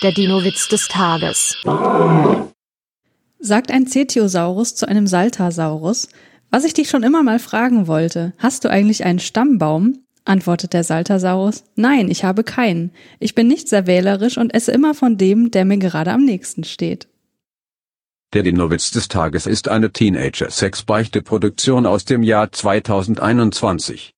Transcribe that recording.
Der Dino-Witz des Tages. Sagt ein Cetiosaurus zu einem Saltasaurus, was ich dich schon immer mal fragen wollte, hast du eigentlich einen Stammbaum? antwortet der Saltasaurus, nein, ich habe keinen. Ich bin nicht sehr wählerisch und esse immer von dem, der mir gerade am nächsten steht. Der Dinowitz des Tages ist eine Teenager-Sex-Beichte-Produktion aus dem Jahr 2021.